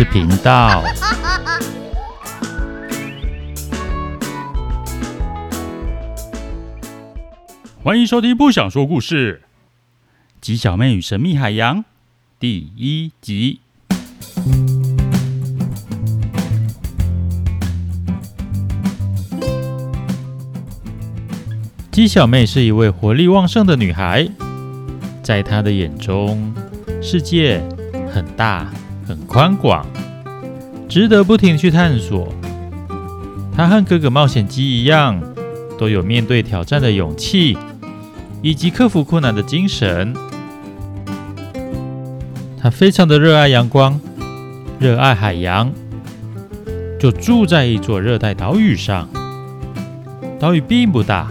事频道。欢迎收听《不想说故事》，《鸡小妹与神秘海洋》第一集。鸡小妹是一位活力旺盛的女孩，在她的眼中，世界很大，很宽广，值得不停去探索。他和哥哥冒险鸡一样，都有面对挑战的勇气，以及克服困难的精神。他非常的热爱阳光，热爱海洋，就住在一座热带岛屿上。岛屿并不大。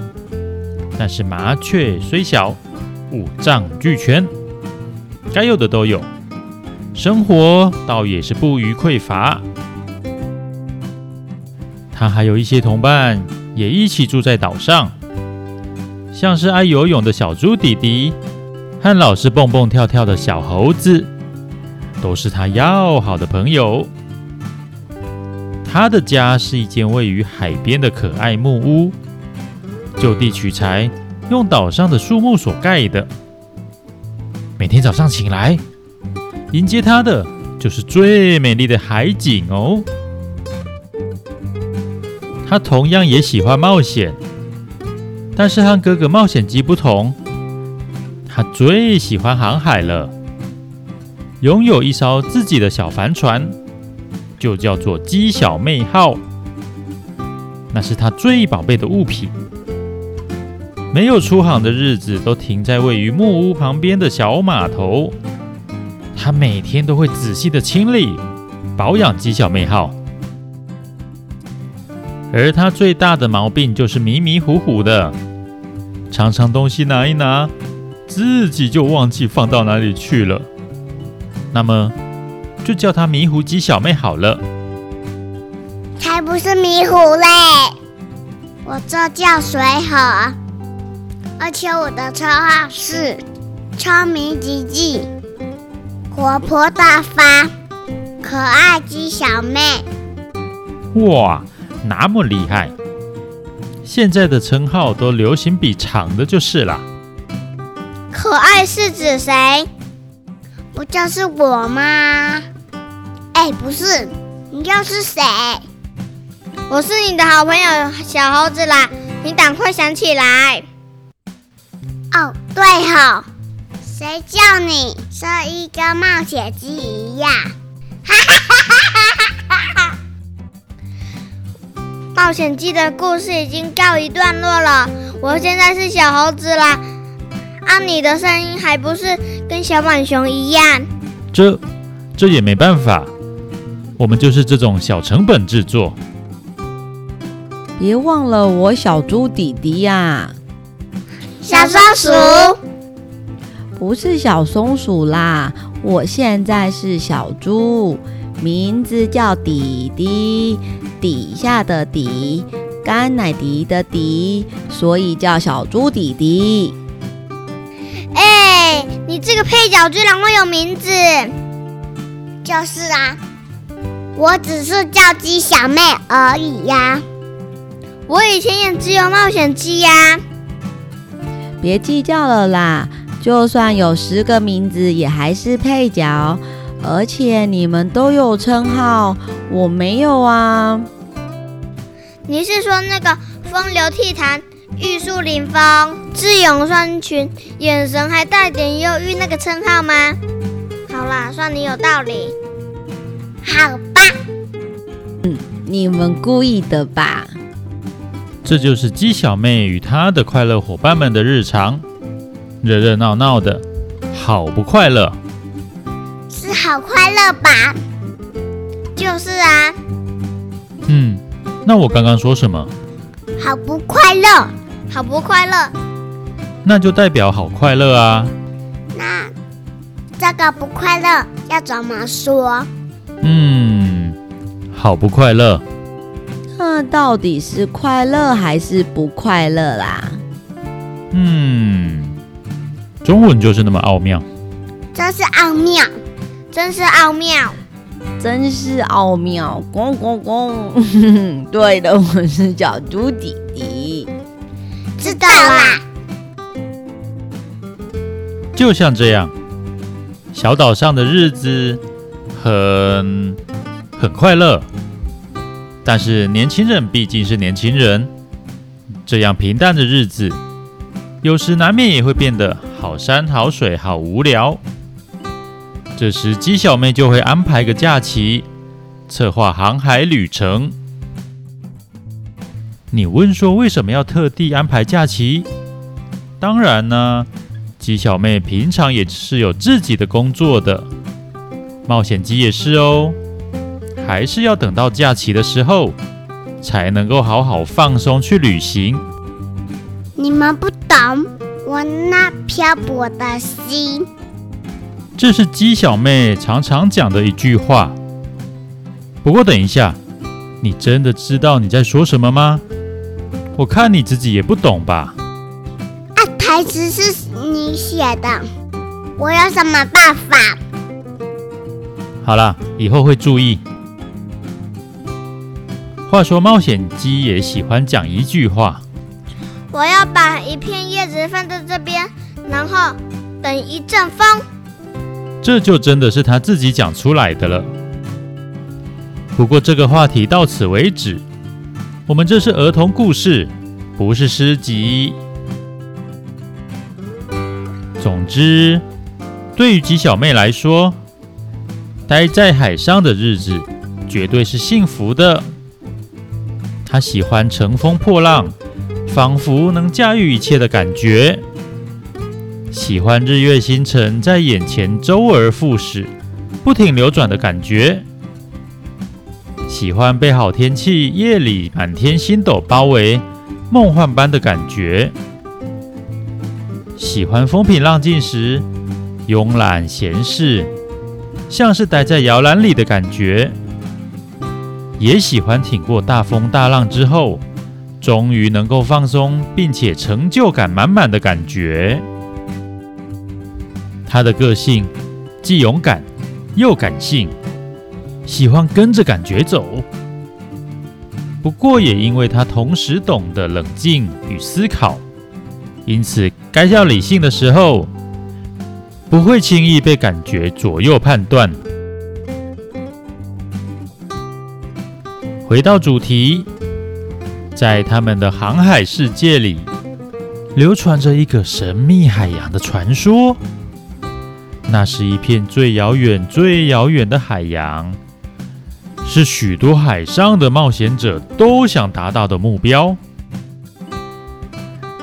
但是麻雀虽小，五脏俱全，该有的都有，生活倒也是不虞匮乏。他还有一些同伴也一起住在岛上，像是爱游泳的小猪弟弟和老是蹦蹦跳跳的小猴子，都是他要好的朋友。他的家是一间位于海边的可爱木屋。就地取材，用岛上的树木所盖的。每天早上醒来，迎接他的就是最美丽的海景哦。他同样也喜欢冒险，但是和哥哥冒险鸡不同，他最喜欢航海了。拥有一艘自己的小帆船，就叫做“鸡小妹号”，那是他最宝贝的物品。没有出航的日子，都停在位于木屋旁边的小码头。他每天都会仔细的清理、保养鸡小妹号。而他最大的毛病就是迷迷糊糊的，常常东西拿一拿，自己就忘记放到哪里去了。那么，就叫他迷糊鸡小妹好了。才不是迷糊嘞，我这叫随和。而且我的绰号是聪明机智、活泼大方、可爱鸡小妹。哇，那么厉害！现在的称号都流行比长的就是啦。可爱是指谁？不就是我吗？哎，不是，你又是谁？我是你的好朋友小猴子啦，你赶快想起来。哦，对吼，谁叫你是一个冒险鸡一样？哈哈哈哈哈！冒险鸡的故事已经告一段落了，我现在是小猴子啦。按、啊、你的声音还不是跟小浣熊一样？这这也没办法，我们就是这种小成本制作。别忘了我小猪弟弟呀、啊！小松鼠不是小松鼠啦，我现在是小猪，名字叫弟弟，底下的底，甘乃迪的迪，所以叫小猪弟弟。哎，你这个配角居然会有名字？就是啊，我只是叫鸡小妹而已呀。我以前也只有冒险鸡呀。别计较了啦，就算有十个名字，也还是配角。而且你们都有称号，我没有啊。你是说那个风流倜傥、玉树临风、智勇双全、眼神还带点忧郁那个称号吗？好啦，算你有道理。好吧。嗯，你们故意的吧？这就是鸡小妹与她的快乐伙伴们的日常，热热闹闹的，好不快乐。是好快乐吧？就是啊。嗯，那我刚刚说什么？好不快乐，好不快乐。那就代表好快乐啊。那这个不快乐要怎么说？嗯，好不快乐。那到底是快乐还是不快乐啦？嗯，中文就是那么奥妙。真是奥妙，真是奥妙。真是奥妙！公公公！对的，我是小猪弟弟。知道啦。就像这样，小岛上的日子很很快乐。但是年轻人毕竟是年轻人，这样平淡的日子，有时难免也会变得好山好水好无聊。这时鸡小妹就会安排个假期，策划航海旅程。你问说为什么要特地安排假期？当然呢。鸡小妹平常也是有自己的工作的，冒险鸡也是哦，还是要等到假期的时候，才能够好好放松去旅行。你们不懂我那漂泊的心。这是鸡小妹常常讲的一句话。不过等一下，你真的知道你在说什么吗？我看你自己也不懂吧。啊，台词是。你写的，我有什么办法？好了，以后会注意。话说，冒险鸡也喜欢讲一句话：“我要把一片叶子放在这边，然后等一阵风。”这就真的是他自己讲出来的了。不过，这个话题到此为止。我们这是儿童故事，不是诗集。总之，对于吉小妹来说，待在海上的日子绝对是幸福的。她喜欢乘风破浪，仿佛能驾驭一切的感觉；喜欢日月星辰在眼前周而复始、不停流转的感觉；喜欢被好天气夜里满天星斗包围、梦幻般的感觉。喜欢风平浪静时慵懒闲适，像是待在摇篮里的感觉；也喜欢挺过大风大浪之后，终于能够放松并且成就感满满的感觉。他的个性既勇敢又感性，喜欢跟着感觉走。不过也因为他同时懂得冷静与思考。因此，该要理性的时候，不会轻易被感觉左右判断。回到主题，在他们的航海世界里，流传着一个神秘海洋的传说。那是一片最遥远、最遥远的海洋，是许多海上的冒险者都想达到的目标。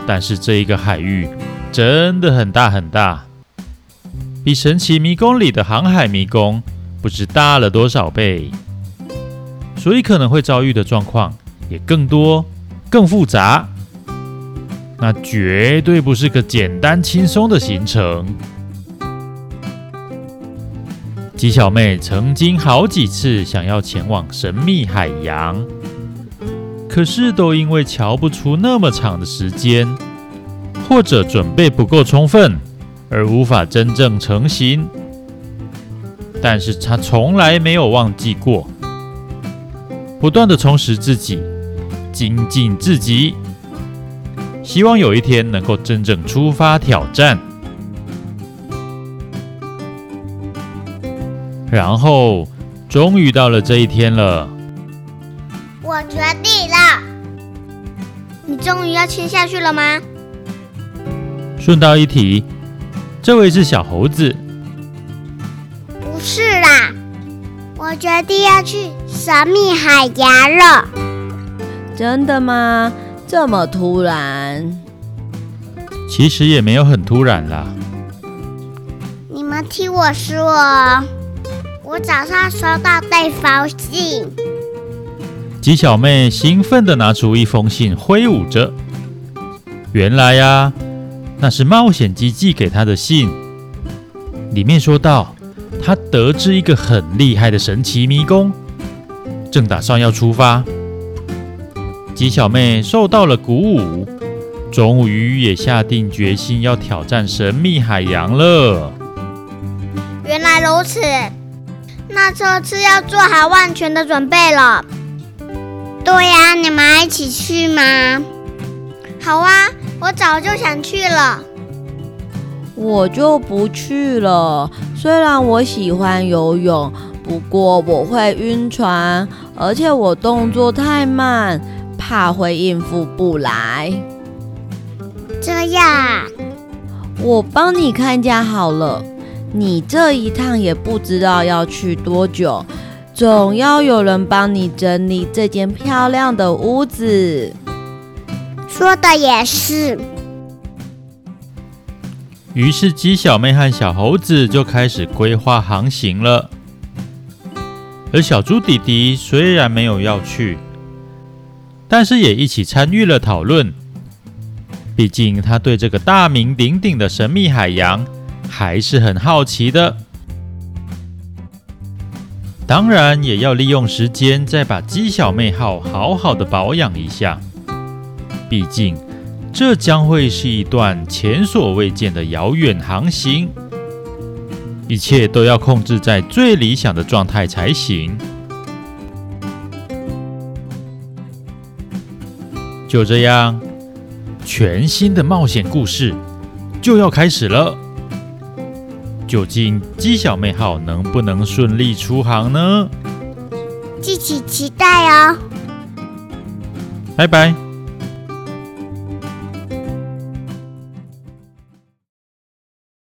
但是这一个海域真的很大很大，比神奇迷宫里的航海迷宫不知大了多少倍，所以可能会遭遇的状况也更多、更复杂。那绝对不是个简单轻松的行程。鸡小妹曾经好几次想要前往神秘海洋。可是都因为瞧不出那么长的时间，或者准备不够充分，而无法真正成行。但是她从来没有忘记过，不断的充实自己，精进自己，希望有一天能够真正出发挑战。然后，终于到了这一天了。我决定了，你终于要签下去了吗？顺道一提，这位是小猴子。不是啦，我决定要去神秘海洋了。真的吗？这么突然？其实也没有很突然啦。你们听我说，我早上收到对方信。鸡小妹兴奋地拿出一封信，挥舞着。原来呀，那是冒险鸡寄给她的信。里面说道，她得知一个很厉害的神奇迷宫，正打算要出发。鸡小妹受到了鼓舞，终于也下定决心要挑战神秘海洋了。原来如此，那这次要做好万全的准备了。对呀，你们一起去吗？好啊，我早就想去了。我就不去了。虽然我喜欢游泳，不过我会晕船，而且我动作太慢，怕会应付不来。这样，我帮你看家好了。你这一趟也不知道要去多久，总要有人帮你整理这间漂亮的屋子。说的也是。于是鸡小妹和小猴子就开始规划航行了。而小猪弟弟虽然没有要去，但是也一起参与了讨论。毕竟他对这个大名鼎鼎的神秘海洋还是很好奇的。当然，也要利用时间再把鸡小妹号好好的保养一下。毕竟。这将会是一段前所未见的遥远航行，一切都要控制在最理想的状态才行。就这样，全新的冒险故事就要开始了。究竟鸡小妹号能不能顺利出航呢？敬请期待哦！拜拜。